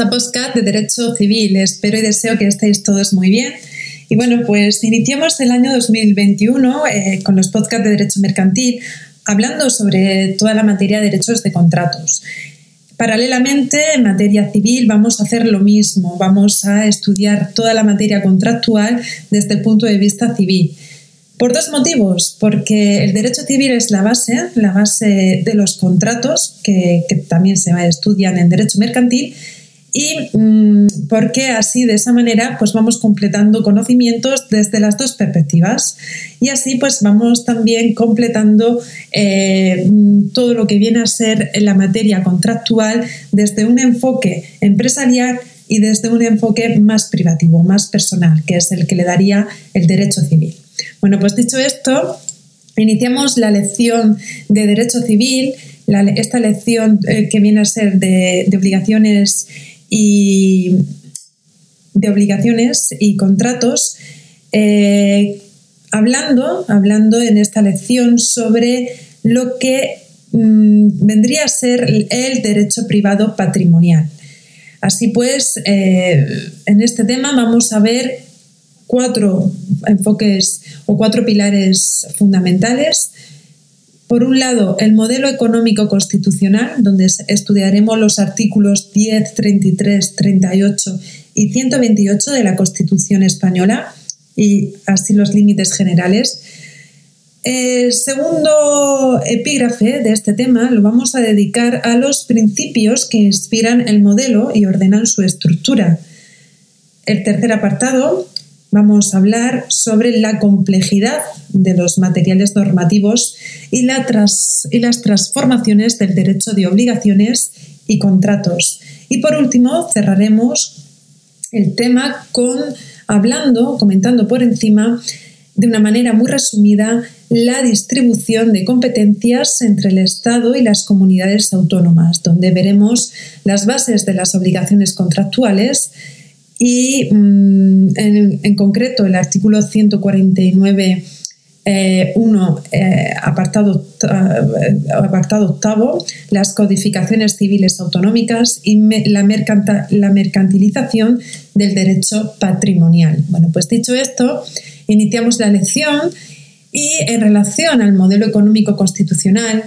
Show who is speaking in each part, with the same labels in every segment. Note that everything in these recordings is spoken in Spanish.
Speaker 1: A Postcat de Derecho Civil. Espero y deseo que estéis todos muy bien. Y bueno, pues iniciamos el año 2021 eh, con los podcasts de Derecho Mercantil hablando sobre toda la materia de derechos de contratos. Paralelamente, en materia civil vamos a hacer lo mismo, vamos a estudiar toda la materia contractual desde el punto de vista civil. Por dos motivos, porque el derecho civil es la base, la base de los contratos, que, también se estudian en derecho mercantil, y mm, porque así de esa manera pues vamos completando conocimientos desde las dos perspectivas y así pues vamos también completando eh, todo lo que viene a ser la materia contractual desde un enfoque empresarial y desde un enfoque más privativo, más personal, que es el que le daría el derecho civil. Bueno, pues dicho esto, iniciamos la lección de Derecho Civil, esta lección eh, que viene a ser de, obligaciones y de obligaciones y contratos, eh, hablando, hablando en esta lección sobre lo que mm, vendría a ser el derecho privado patrimonial. Así pues, eh, en este tema vamos a ver cuatro enfoques o cuatro pilares fundamentales. Por un lado, el modelo económico constitucional, donde estudiaremos los artículos 10, 33, 38 y 128 de la Constitución española y así los límites generales. El segundo epígrafe de este tema lo vamos a dedicar a los principios que inspiran el modelo y ordenan su estructura. El tercer apartado vamos a hablar sobre la complejidad de los materiales normativos y, las transformaciones del derecho de obligaciones y contratos. Y por último, cerraremos el tema con hablando, comentando por encima, de una manera muy resumida, la distribución de competencias entre el Estado y las comunidades autónomas, donde veremos las bases de las obligaciones contractuales, y mm, en, concreto el artículo 149. 1, eh, eh, apartado, eh, apartado octavo, las codificaciones civiles autonómicas y la, la mercantilización del derecho patrimonial. Bueno, pues dicho esto, iniciamos la lección y en relación al modelo económico constitucional,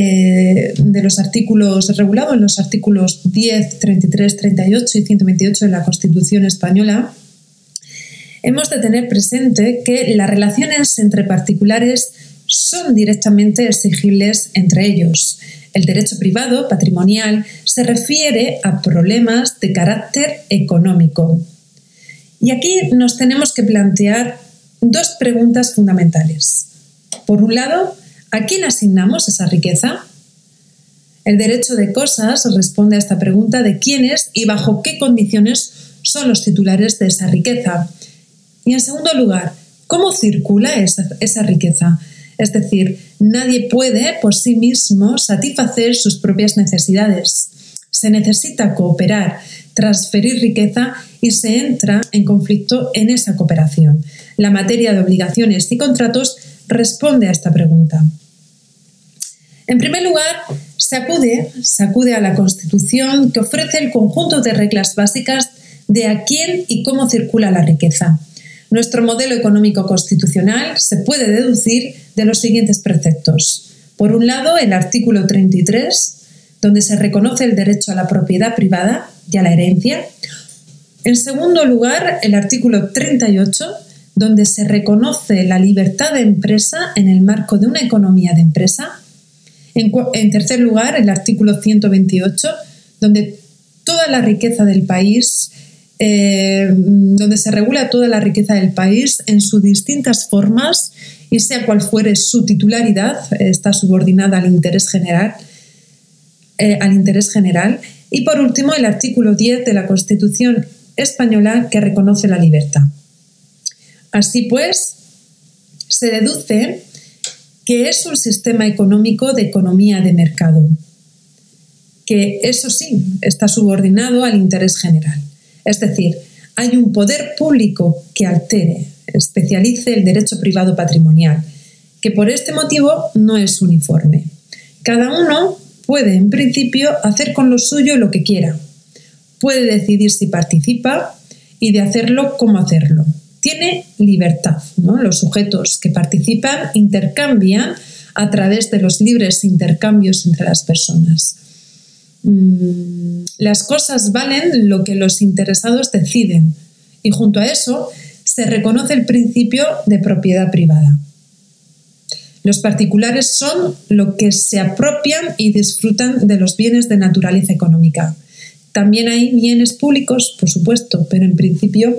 Speaker 1: eh, de los artículos regulados en los artículos 10, 33, 38 y 128 de la Constitución española, hemos de tener presente que las relaciones entre particulares son directamente exigibles entre ellos. El derecho privado patrimonial se refiere a problemas de carácter económico. Y aquí nos tenemos que plantear dos preguntas fundamentales. Por un lado, ¿A quién asignamos esa riqueza? El derecho de cosas responde a esta pregunta de quiénes y bajo qué condiciones son los titulares de esa riqueza. Y en segundo lugar, ¿cómo circula esa, esa riqueza? Es decir, nadie puede por sí mismo satisfacer sus propias necesidades. Se necesita cooperar, transferir riqueza y se entra en conflicto en esa cooperación. La materia de obligaciones y contratos responde a esta pregunta. En primer lugar, se acude, se acude a la Constitución que ofrece el conjunto de reglas básicas de a quién y cómo circula la riqueza. Nuestro modelo económico constitucional se puede deducir de los siguientes preceptos. Por un lado, el artículo 33, donde se reconoce el derecho a la propiedad privada y a la herencia. En segundo lugar, el artículo 38, donde se reconoce la libertad de empresa en el marco de una economía de empresa. En, tercer lugar, el artículo 128, donde toda la riqueza del país, eh, donde se regula toda la riqueza del país en sus distintas formas y sea cual fuere su titularidad, está subordinada al interés general. Eh, al interés general. Y por último, el artículo 10 de la Constitución española que reconoce la libertad. Así pues, se deduce que es un sistema económico de economía de mercado, que eso sí está subordinado al interés general. Es decir, hay un poder público que altere, especialice el derecho privado patrimonial, que por este motivo no es uniforme. Cada uno puede, en principio, hacer con lo suyo lo que quiera. puede decidir si participa y de hacerlo cómo hacerlo. Tiene libertad. Los sujetos que participan intercambian a través de los libres intercambios entre las personas. Mm, las cosas valen lo que los interesados deciden y junto a eso se reconoce el principio de propiedad privada. Los particulares son lo que se apropian y disfrutan de los bienes de naturaleza económica. También hay bienes públicos, por supuesto, pero en principio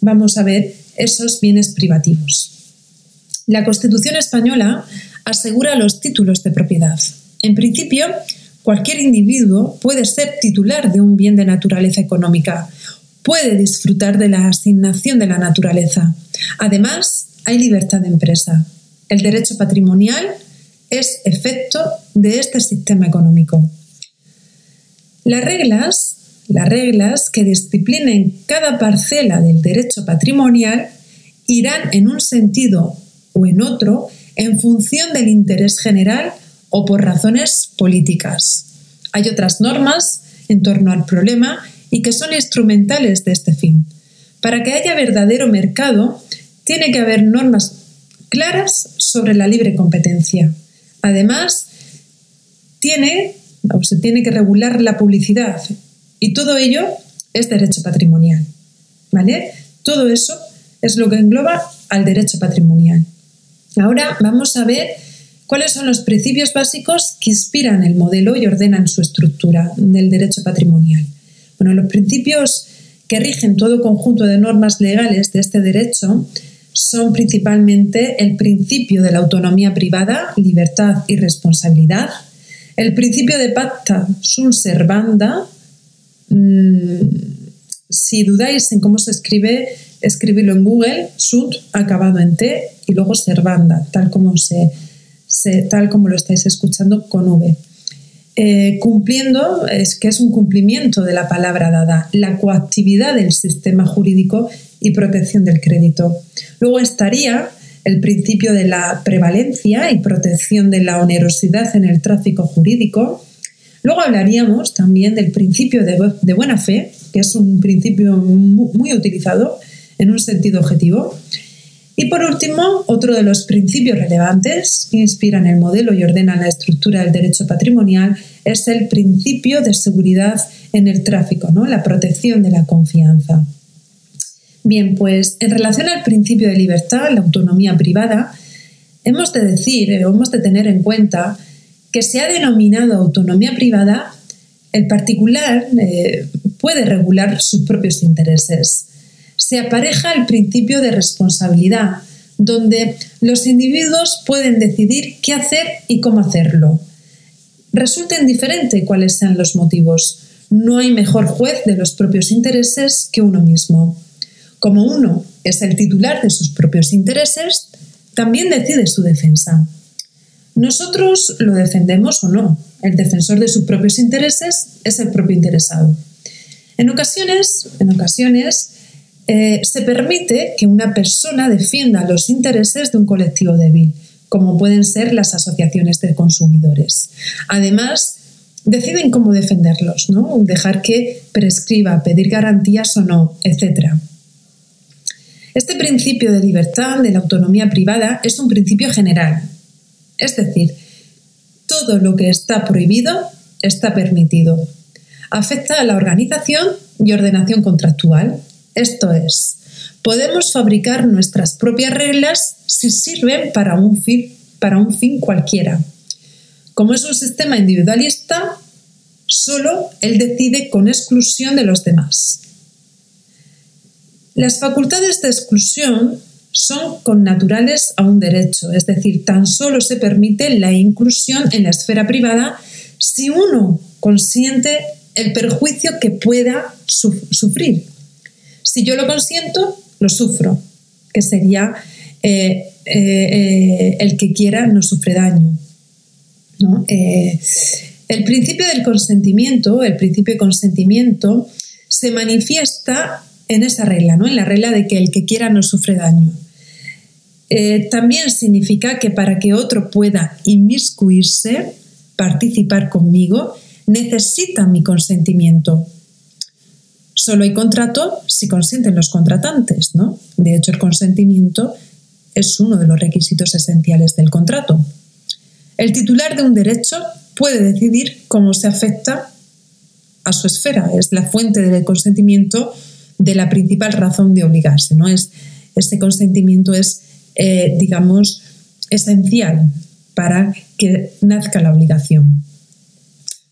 Speaker 1: vamos a ver esos bienes privativos. La Constitución española asegura los títulos de propiedad. En principio, cualquier individuo puede ser titular de un bien de naturaleza económica, puede disfrutar de la asignación de la naturaleza. Además, hay libertad de empresa. El derecho patrimonial es efecto de este sistema económico. Las reglas, las reglas que disciplinen cada parcela del derecho patrimonial irán en un sentido o en otro en función del interés general o por razones políticas. Hay otras normas en torno al problema y que son instrumentales de este fin. Para que haya verdadero mercado, tiene que haber normas claras sobre la libre competencia. Además, se tiene que regular la publicidad y todo ello es derecho patrimonial. ¿Vale? Todo eso es lo que engloba al derecho patrimonial. Ahora vamos a ver cuáles son los principios básicos que inspiran el modelo y ordenan su estructura del derecho patrimonial. Bueno, los principios que rigen todo conjunto de normas legales de este derecho son principalmente el principio de la autonomía privada, libertad y responsabilidad, el principio de pacta sunt servanda, mm, si dudáis en cómo se escribe, escribirlo en Google, sunt acabado en T y luego servanda, tal como, tal como lo estáis escuchando con V. Eh, cumpliendo, es que es un cumplimiento de la palabra dada, la coactividad del sistema jurídico y protección del crédito. Luego estaría el principio de la prevalencia y protección de la onerosidad en el tráfico jurídico. Luego hablaríamos también del principio de, buena fe, que es un principio muy utilizado en un sentido objetivo. Y por último, otro de los principios relevantes que inspiran el modelo y ordenan la estructura del derecho patrimonial es el principio de seguridad en el tráfico, ¿no? la protección de la confianza. Bien, pues en relación al principio de libertad, la autonomía privada, hemos de decir, eh, hemos de tener en cuenta que se ha denominado autonomía privada, el particular eh, puede regular sus propios intereses. Se apareja el principio de responsabilidad, donde los individuos pueden decidir qué hacer y cómo hacerlo. Resulta indiferente cuáles sean los motivos. No hay mejor juez de los propios intereses que uno mismo. Como uno es el titular de sus propios intereses, también decide su defensa. Nosotros lo defendemos o no. El defensor de sus propios intereses es el propio interesado. En ocasiones, en ocasiones eh, se permite que una persona defienda los intereses de un colectivo débil, como pueden ser las asociaciones de consumidores. Además, deciden cómo defenderlos, ¿no? dejar que prescriba, pedir garantías o no, etc. Este principio de libertad, de la autonomía privada, es un principio general. Es decir, todo lo que está prohibido está permitido. Afecta a la organización y ordenación contractual. Esto es, podemos fabricar nuestras propias reglas si sirven para un fin, para un fin cualquiera. Como es un sistema individualista, solo él decide con exclusión de los demás. Las facultades de exclusión son connaturales a un derecho, es decir, tan solo se permite la inclusión en la esfera privada si uno consiente el perjuicio que pueda sufrir. Si yo lo consiento, lo sufro, que sería eh, eh, eh, el que quiera no sufre daño. el principio del consentimiento, el principio de consentimiento, se manifiesta en esa regla, ¿no? en la regla de que el que quiera no sufre daño. Eh, también significa que para que otro pueda inmiscuirse, participar conmigo, necesita mi consentimiento. Solo hay contrato si consienten los contratantes, ¿no? De hecho, el consentimiento es uno de los requisitos esenciales del contrato. El titular de un derecho puede decidir cómo se afecta a su esfera, es la fuente del consentimiento de la principal razón de obligarse, ¿no? Es, este consentimiento es, eh, digamos, esencial para que nazca la obligación.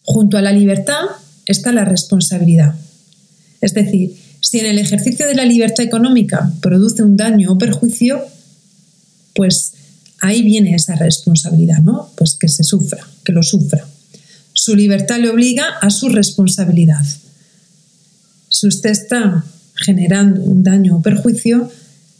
Speaker 1: Junto a la libertad está la responsabilidad. Es decir, si en el ejercicio de la libertad económica produce un daño o perjuicio, pues ahí viene esa responsabilidad, ¿no? Pues que se sufra, que lo sufra. Su libertad le obliga a su responsabilidad. Si usted está generando un daño o perjuicio,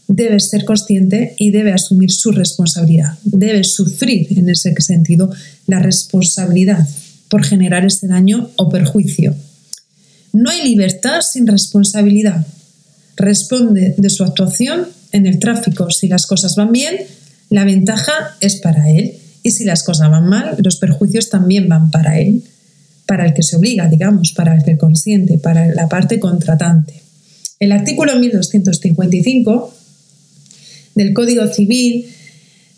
Speaker 1: debe ser consciente y debe asumir su responsabilidad. Debe sufrir en ese sentido la responsabilidad por generar ese daño o perjuicio. No hay libertad sin responsabilidad. Responde de su actuación en el tráfico. Si las cosas van bien, la ventaja es para él. Y si las cosas van mal, los perjuicios también van para él, para el que se obliga, digamos, para el que consiente, para la parte contratante. El artículo 1255 del Código Civil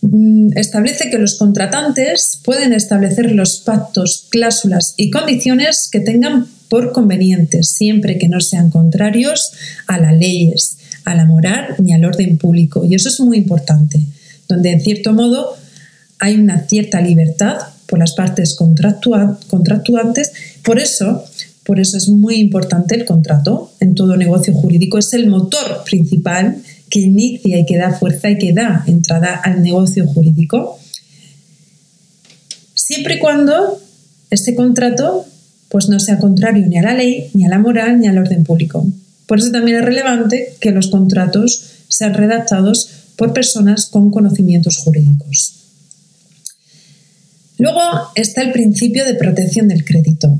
Speaker 1: mm, establece que los contratantes pueden establecer los pactos, cláusulas y condiciones que tengan por convenientes, siempre que no sean contrarios a las leyes, a la moral ni al orden público. Y eso es muy importante, donde en cierto modo hay una cierta libertad por las partes contractuantes. Por eso, por eso es muy importante el contrato en todo negocio jurídico. Es el motor principal que inicia y que da fuerza y que da entrada al negocio jurídico. Siempre y cuando este contrato pues no sea contrario ni a la ley, ni a la moral, ni al orden público. Por eso también es relevante que los contratos sean redactados por personas con conocimientos jurídicos. Luego está el principio de protección del crédito,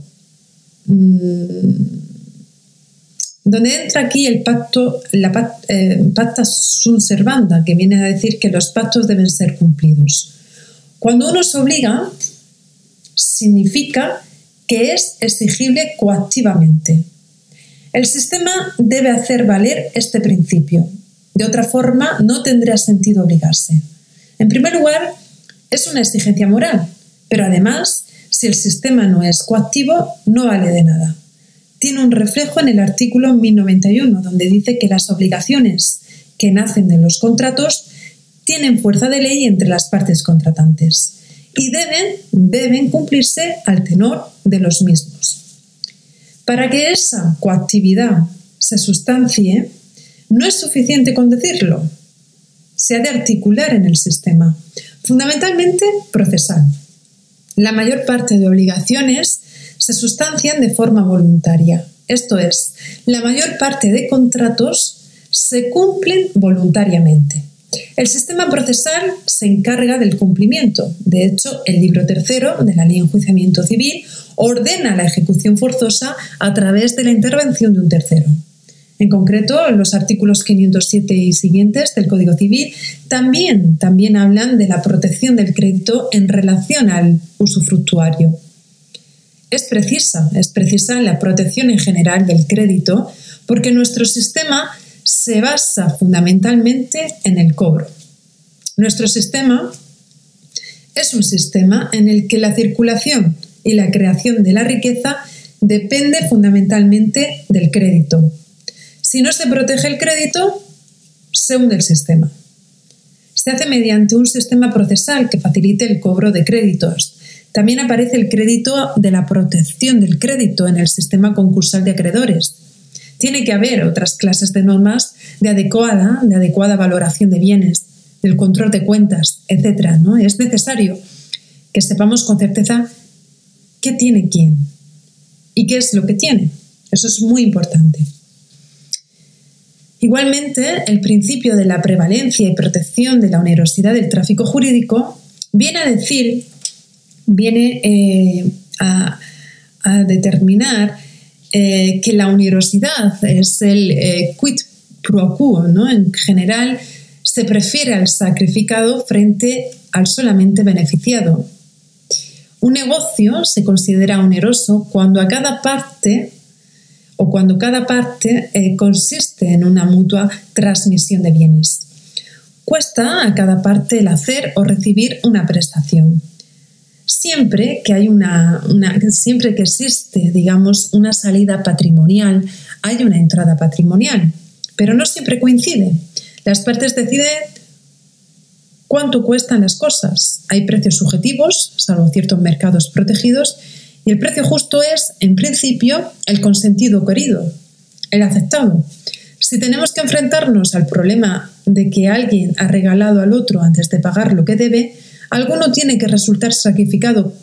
Speaker 1: mm, donde entra aquí el pacto, la eh, pacta sunt servanda, que viene a decir que los pactos deben ser cumplidos. Cuando uno se obliga, significa que es exigible coactivamente. El sistema debe hacer valer este principio. De otra forma, no tendría sentido obligarse. En primer lugar, es una exigencia moral, pero además, si el sistema no es coactivo, no vale de nada. Tiene un reflejo en el artículo 1091, donde dice que las obligaciones que nacen de los contratos tienen fuerza de ley entre las partes contratantes y deben, deben cumplirse al tenor de los mismos. Para que esa coactividad se sustancie, no es suficiente con decirlo, se ha de articular en el sistema, fundamentalmente procesal. La mayor parte de obligaciones se sustancian de forma voluntaria, esto es, la mayor parte de contratos se cumplen voluntariamente. El sistema procesal se encarga del cumplimiento. De hecho, el libro tercero de la Ley de Enjuiciamiento Civil ordena la ejecución forzosa a través de la intervención de un tercero. En concreto, los artículos 507 y siguientes del Código Civil también, también hablan de la protección del crédito en relación al usufructuario. Es precisa, es precisa la protección en general del crédito porque nuestro sistema se basa fundamentalmente en el cobro. Nuestro sistema es un sistema en el que la circulación y la creación de la riqueza depende fundamentalmente del crédito. Si no se protege el crédito, se hunde el sistema. Se hace mediante un sistema procesal que facilite el cobro de créditos. También aparece el crédito de la protección del crédito en el sistema concursal de acreedores tiene que haber otras clases de normas de adecuada, de adecuada valoración de bienes, del control de cuentas, etc. ¿no? Es necesario que sepamos con certeza qué tiene quién y qué es lo que tiene. Eso es muy importante. Igualmente, el principio de la prevalencia y protección de la onerosidad del tráfico jurídico viene a decir, viene eh, a, determinar eh, que la onerosidad es el eh, quid pro quo, ¿no? En general se prefiere al sacrificado frente al solamente beneficiado. Un negocio se considera oneroso cuando a cada parte o cuando cada parte consiste en una mutua transmisión de bienes. Cuesta a cada parte el hacer o recibir una prestación. Siempre que hay una, siempre que existe, digamos, una salida patrimonial, hay una entrada patrimonial, pero no siempre coincide. Las partes deciden cuánto cuestan las cosas. Hay precios subjetivos, salvo ciertos mercados protegidos, y el precio justo es, en principio, el consentido querido, el aceptado. Si tenemos que enfrentarnos al problema de que alguien ha regalado al otro antes de pagar lo que debe, alguno tiene que resultar sacrificado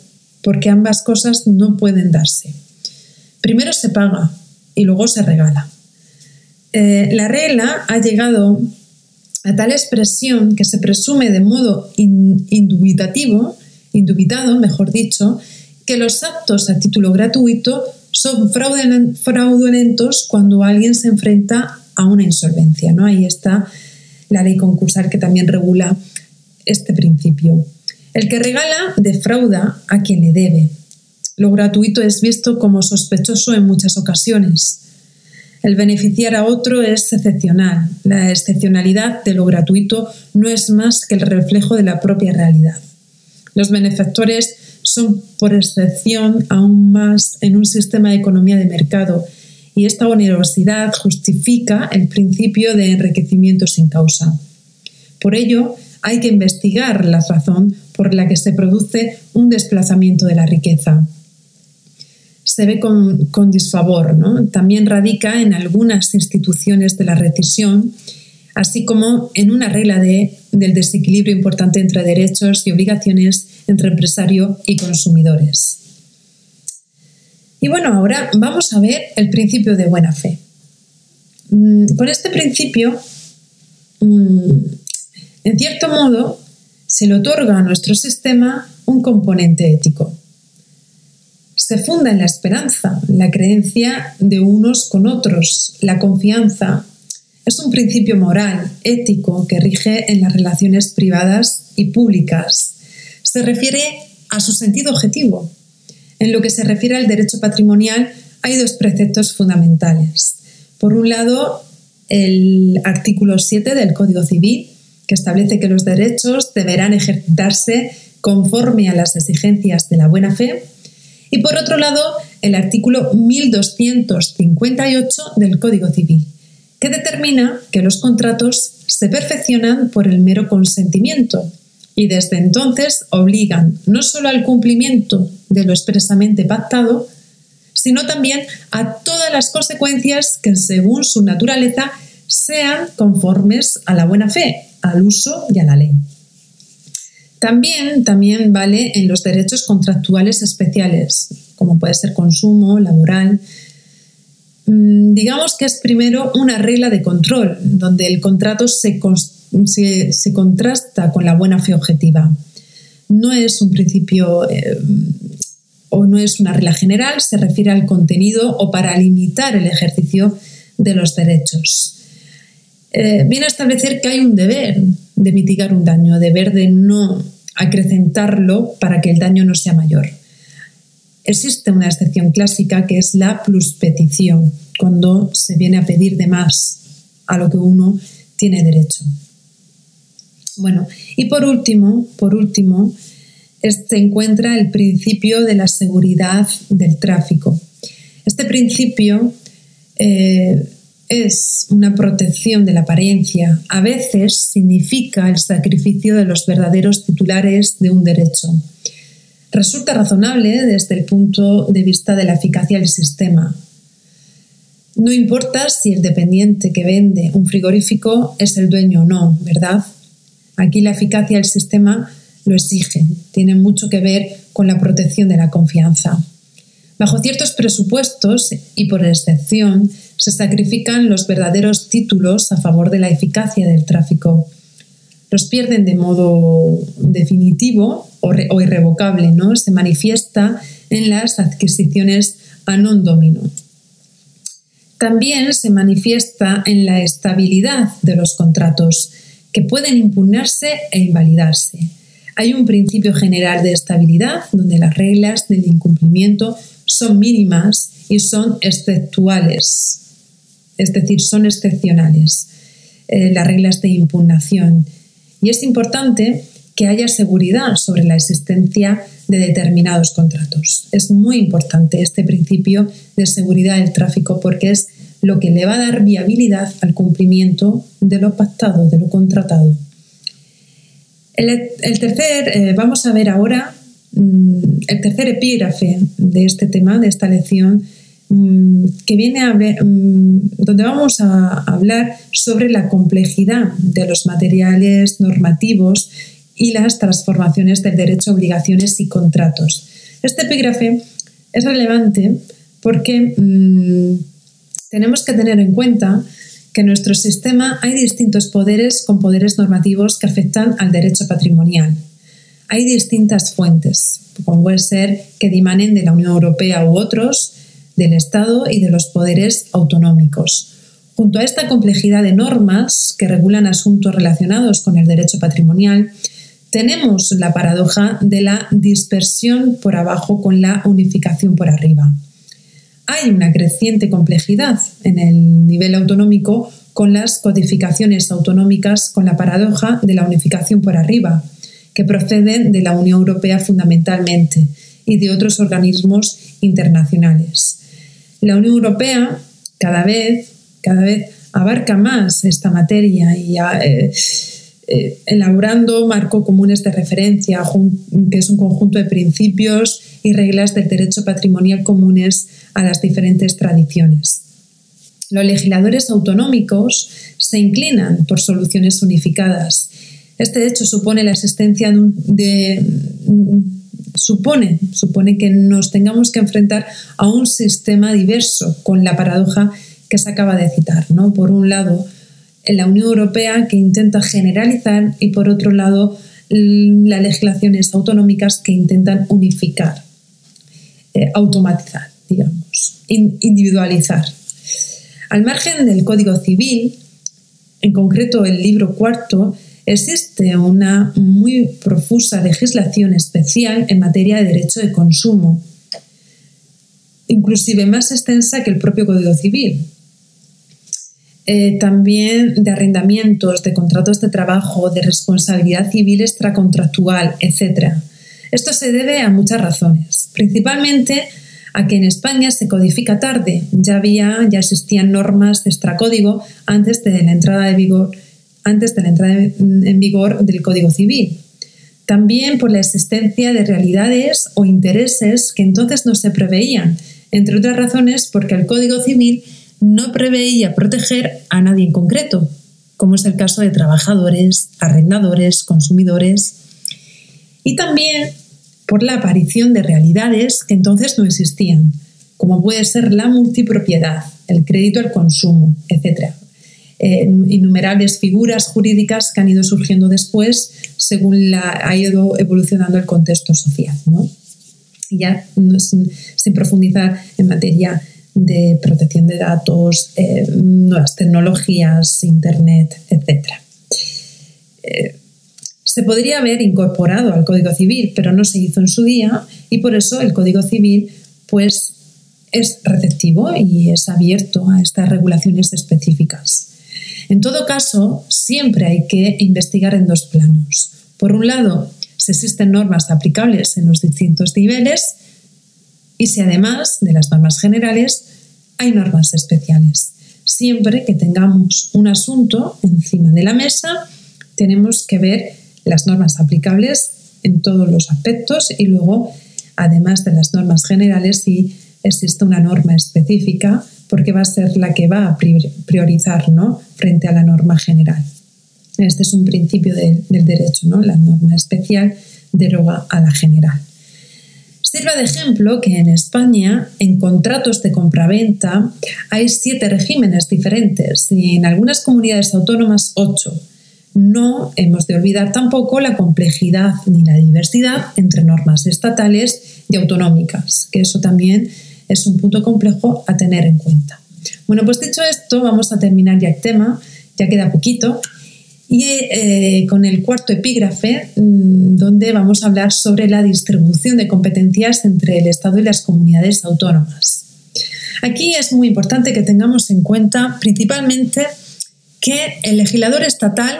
Speaker 1: porque ambas cosas no pueden darse. Primero se paga y luego se regala. Eh, la regla ha llegado a tal expresión que se presume de modo indubitativo, indubitado, mejor dicho, que los actos a título gratuito son fraudulentos cuando alguien se enfrenta a una insolvencia. ¿no? Ahí está la ley concursal que también regula este principio. El que regala defrauda a quien le debe. Lo gratuito es visto como sospechoso en muchas ocasiones. El beneficiar a otro es excepcional. La excepcionalidad de lo gratuito no es más que el reflejo de la propia realidad. Los benefactores son por excepción aún más en un sistema de economía de mercado y esta onerosidad justifica el principio de enriquecimiento sin causa. Por ello, hay que investigar la razón por la que se produce un desplazamiento de la riqueza. Se ve con, disfavor, también radica en algunas instituciones de la recesión, así como en una regla de, del desequilibrio importante entre derechos y obligaciones entre empresario y consumidores. Y bueno, ahora vamos a ver el principio de buena fe. Mm, con este principio, mm, en cierto modo, se le otorga a nuestro sistema un componente ético. Se funda en la esperanza, la creencia de unos con otros, la confianza. Es un principio moral, ético, que rige en las relaciones privadas y públicas. Se refiere a su sentido objetivo. En lo que se refiere al derecho patrimonial, hay dos preceptos fundamentales. Por un lado, el artículo 7 del Código Civil que establece que los derechos deberán ejercitarse conforme a las exigencias de la buena fe, y por otro lado, el artículo 1258 del Código Civil, que determina que los contratos se perfeccionan por el mero consentimiento y desde entonces obligan no solo al cumplimiento de lo expresamente pactado, sino también a todas las consecuencias que según su naturaleza sean conformes a la buena fe, al uso y a la ley. También, también vale en los derechos contractuales especiales, como puede ser consumo, laboral. Mm, digamos que es primero una regla de control, donde el contrato se, se, contrasta con la buena fe objetiva. No es un principio eh, o no es una regla general, se refiere al contenido o para limitar el ejercicio de los derechos. Eh, viene a establecer que hay un deber de mitigar un daño, deber de no acrecentarlo para que el daño no sea mayor. Existe una excepción clásica que es la pluspetición, cuando se viene a pedir de más a lo que uno tiene derecho. Bueno, y por último, por último, se encuentra el principio de la seguridad del tráfico. Este principio eh, es una protección de la apariencia. A veces significa el sacrificio de los verdaderos titulares de un derecho. Resulta razonable desde el punto de vista de la eficacia del sistema. No importa si el dependiente que vende un frigorífico es el dueño o no, ¿verdad? Aquí la eficacia del sistema lo exige. Tiene mucho que ver con la protección de la confianza. Bajo ciertos presupuestos y por excepción, se sacrifican los verdaderos títulos a favor de la eficacia del tráfico. Los pierden de modo definitivo o, irrevocable, ¿no? Se manifiesta en las adquisiciones a non domino. También se manifiesta en la estabilidad de los contratos, que pueden impugnarse e invalidarse. Hay un principio general de estabilidad donde las reglas del incumplimiento son mínimas y son exceptuales, es decir, son excepcionales eh, las reglas de impugnación. Y es importante que haya seguridad sobre la existencia de determinados contratos. Es muy importante este principio de seguridad del tráfico porque es lo que le va a dar viabilidad al cumplimiento de lo pactado, de lo contratado. El, tercer, eh, vamos a ver ahora mm, el tercer epígrafe de este tema, de esta lección, que viene a mm, donde vamos a hablar sobre la complejidad de los materiales normativos y las transformaciones del derecho, obligaciones y contratos. Este epígrafe es relevante porque tenemos que tener en cuenta que en nuestro sistema hay distintos poderes con poderes normativos que afectan al derecho patrimonial. Hay distintas fuentes, como puede ser que dimanen de la Unión Europea u otros, del Estado y de los poderes autonómicos. Junto a esta complejidad de normas que regulan asuntos relacionados con el derecho patrimonial, tenemos la paradoja de la dispersión por abajo con la unificación por arriba hay una creciente complejidad en el nivel autonómico con las codificaciones autonómicas con la paradoja de la unificación por arriba, que proceden de la Unión Europea fundamentalmente y de otros organismos internacionales. La Unión Europea cada vez, cada vez abarca más esta materia y eh, eh, elaborando marcos comunes de referencia, que es un conjunto de principios y reglas del derecho patrimonial comunes a las diferentes tradiciones. Los legisladores autonómicos se inclinan por soluciones unificadas. Este hecho supone la existencia de, supone, supone que nos tengamos que enfrentar a un sistema diverso con la paradoja que se acaba de citar. ¿no? Por un lado, la Unión Europea que intenta generalizar y por otro lado, las legislaciones autonómicas que intentan unificar, eh, automatizar digamos, individualizar. Al margen del Código Civil, en concreto el libro cuarto, existe una muy profusa legislación especial en materia de derecho de consumo, inclusive más extensa que el propio Código Civil. Eh, también de arrendamientos, de contratos de trabajo, de responsabilidad civil extracontractual, etc. Esto se debe a muchas razones, principalmente a que en España se codifica tarde. Ya había, ya existían normas de extracódigo antes de la entrada de vigor, antes de la entrada en vigor del Código Civil. También por la existencia de realidades o intereses que entonces no se preveían, entre otras razones porque el Código Civil no preveía proteger a nadie en concreto, como es el caso de trabajadores, arrendadores, consumidores. Y también por la aparición de realidades que entonces no existían, como puede ser la multipropiedad, el crédito al consumo, etc. Eh, innumerables figuras jurídicas que han ido surgiendo después según la, ha ido evolucionando el contexto social. Y ya sin, profundizar en materia de protección de datos, eh, nuevas tecnologías, Internet, etc se podría haber incorporado al Código Civil, pero no se hizo en su día y por eso el Código Civil pues es receptivo y es abierto a estas regulaciones específicas. En todo caso, siempre hay que investigar en dos planos. Por un lado, si existen normas aplicables en los distintos niveles y si además de las normas generales hay normas especiales. Siempre que tengamos un asunto encima de la mesa, tenemos que ver las normas aplicables en todos los aspectos y luego, además de las normas generales, si existe una norma específica, porque va a ser la que va a priorizar ¿no? frente a la norma general. Este es un principio del derecho, ¿no? la norma especial deroga a la general. Sirva de ejemplo que en España, en contratos de compraventa, hay siete regímenes diferentes y en algunas comunidades autónomas ocho no hemos de olvidar tampoco la complejidad ni la diversidad entre normas estatales y autonómicas, que eso también es un punto complejo a tener en cuenta. Bueno, pues dicho esto, vamos a terminar ya el tema, ya queda poquito, y eh, con el cuarto epígrafe, mm, donde donde vamos a hablar sobre la distribución de competencias entre el Estado y las comunidades autónomas. Aquí es muy importante que tengamos en cuenta principalmente que el legislador estatal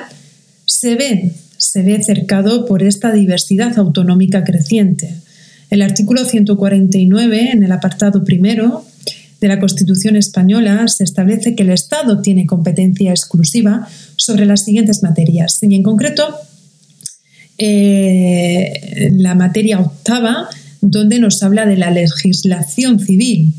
Speaker 1: se ve, se ve cercado por esta diversidad autonómica creciente. El artículo 149, en el apartado primero de la Constitución española, se establece que el Estado tiene competencia exclusiva sobre las siguientes materias. Y en concreto, eh, la materia octava, donde nos habla de la legislación civil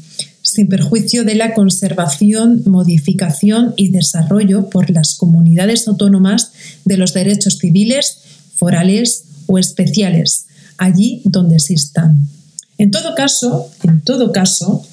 Speaker 1: sin perjuicio de la conservación, modificación y desarrollo por las comunidades autónomas de los derechos civiles, forales o especiales, allí donde existan. En todo caso, en todo caso,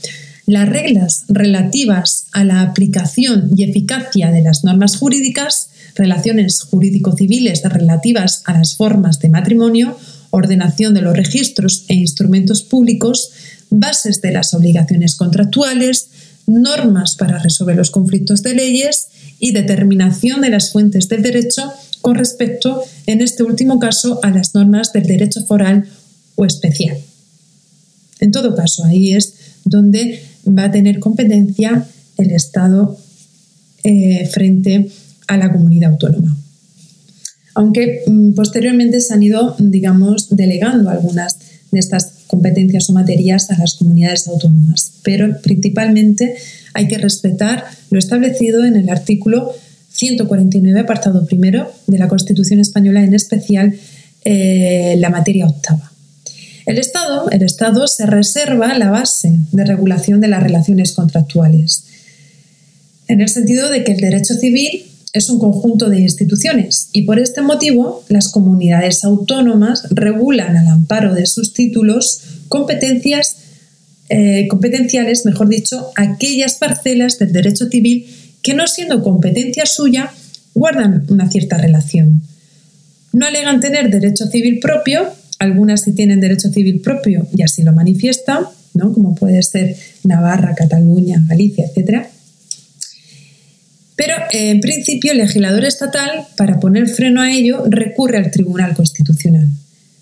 Speaker 1: las reglas relativas a la aplicación y eficacia de las normas jurídicas, relaciones jurídico-civiles relativas a las formas de matrimonio, ordenación de los registros e instrumentos públicos, bases de las obligaciones contractuales, normas para resolver los conflictos de leyes y determinación de las fuentes del derecho con respecto, en este último caso, a las normas del derecho foral o especial. En todo caso, ahí es donde va a tener competencia el Estado eh, frente a la comunidad autónoma. Aunque mm, posteriormente se han ido, digamos, delegando algunas de estas competencias o materias a las comunidades autónomas. Pero principalmente hay que respetar lo establecido en el artículo 149, apartado primero de la Constitución española, en especial eh, la materia octava. El Estado, el Estado se reserva la base de regulación de las relaciones contractuales, en el sentido de que el derecho civil es un conjunto de instituciones y por este motivo las comunidades autónomas regulan al amparo de sus títulos competencias eh, competenciales, mejor dicho, aquellas parcelas del derecho civil que no siendo competencia suya guardan una cierta relación. No alegan tener derecho civil propio, algunas sí tienen derecho civil propio y así lo manifiestan, ¿no? como puede ser Navarra, Cataluña, Galicia, etc., pero en principio el legislador estatal, para poner freno a ello, recurre al Tribunal Constitucional,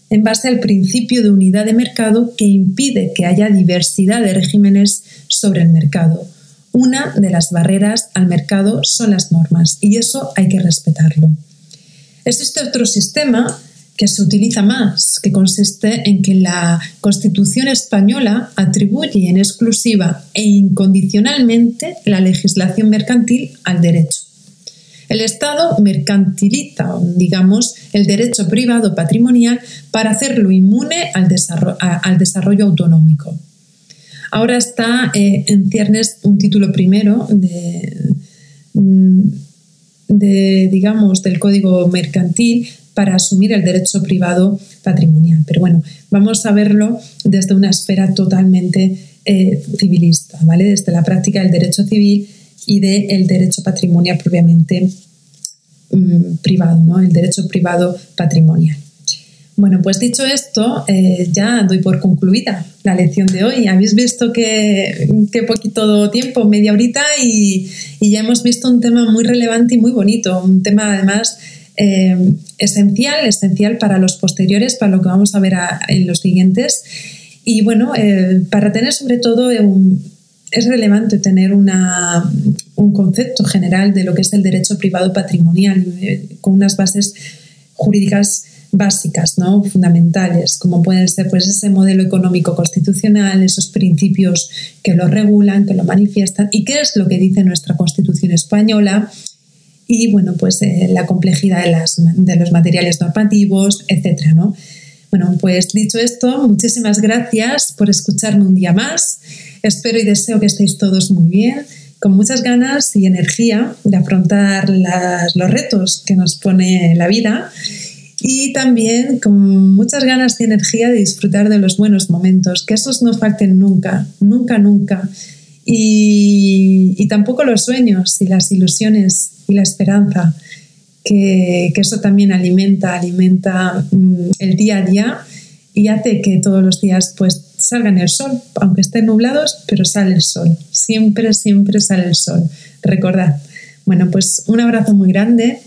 Speaker 1: en base al principio de unidad de mercado que impide que haya diversidad de regímenes sobre el mercado. Una de las barreras al mercado son las normas y eso hay que respetarlo. Existe otro sistema que se utiliza más, que consiste en que la Constitución española atribuye en exclusiva e incondicionalmente la legislación mercantil al derecho. El Estado mercantiliza, digamos, el derecho privado patrimonial para hacerlo inmune al desarrollo, autonómico. Ahora está eh, en ciernes un título primero de, de, digamos, del Código Mercantil para asumir el derecho privado patrimonial. Pero bueno, vamos a verlo desde una esfera totalmente eh, civilista, ¿vale? Desde la práctica del derecho civil y del derecho patrimonial propiamente mm, privado, ¿no? El derecho privado patrimonial. Bueno, pues dicho esto, eh, ya doy por concluida la lección de hoy. Habéis visto que, poquito tiempo, media horita, y, ya hemos visto un tema muy relevante y muy bonito. Un tema además eh, esencial, esencial para los posteriores, para lo que vamos a ver en los siguientes. Y bueno, eh, para tener sobre todo eh, es relevante tener una, un concepto general de lo que es el derecho privado patrimonial, con unas bases jurídicas básicas, ¿no? fundamentales, como pueden ser pues, ese modelo económico constitucional, esos principios que lo regulan, que lo manifiestan, y qué es lo que dice nuestra Constitución española y bueno, pues eh, la complejidad de, las, de, los materiales normativos, etcétera, ¿no? Bueno, pues dicho esto, muchísimas gracias por escucharme un día más. Espero y deseo que estéis todos muy bien, con muchas ganas y energía de afrontar los retos que nos pone la vida y también con muchas ganas y energía de disfrutar de los buenos momentos, que esos no falten nunca, nunca, nunca. Y, tampoco los sueños y las ilusiones y la esperanza, que, eso también alimenta, alimenta mm, el día a día y hace que todos los días pues salgan el sol, aunque estén nublados, pero sale el sol, siempre, siempre sale el sol, recordad. Bueno, pues un abrazo muy grande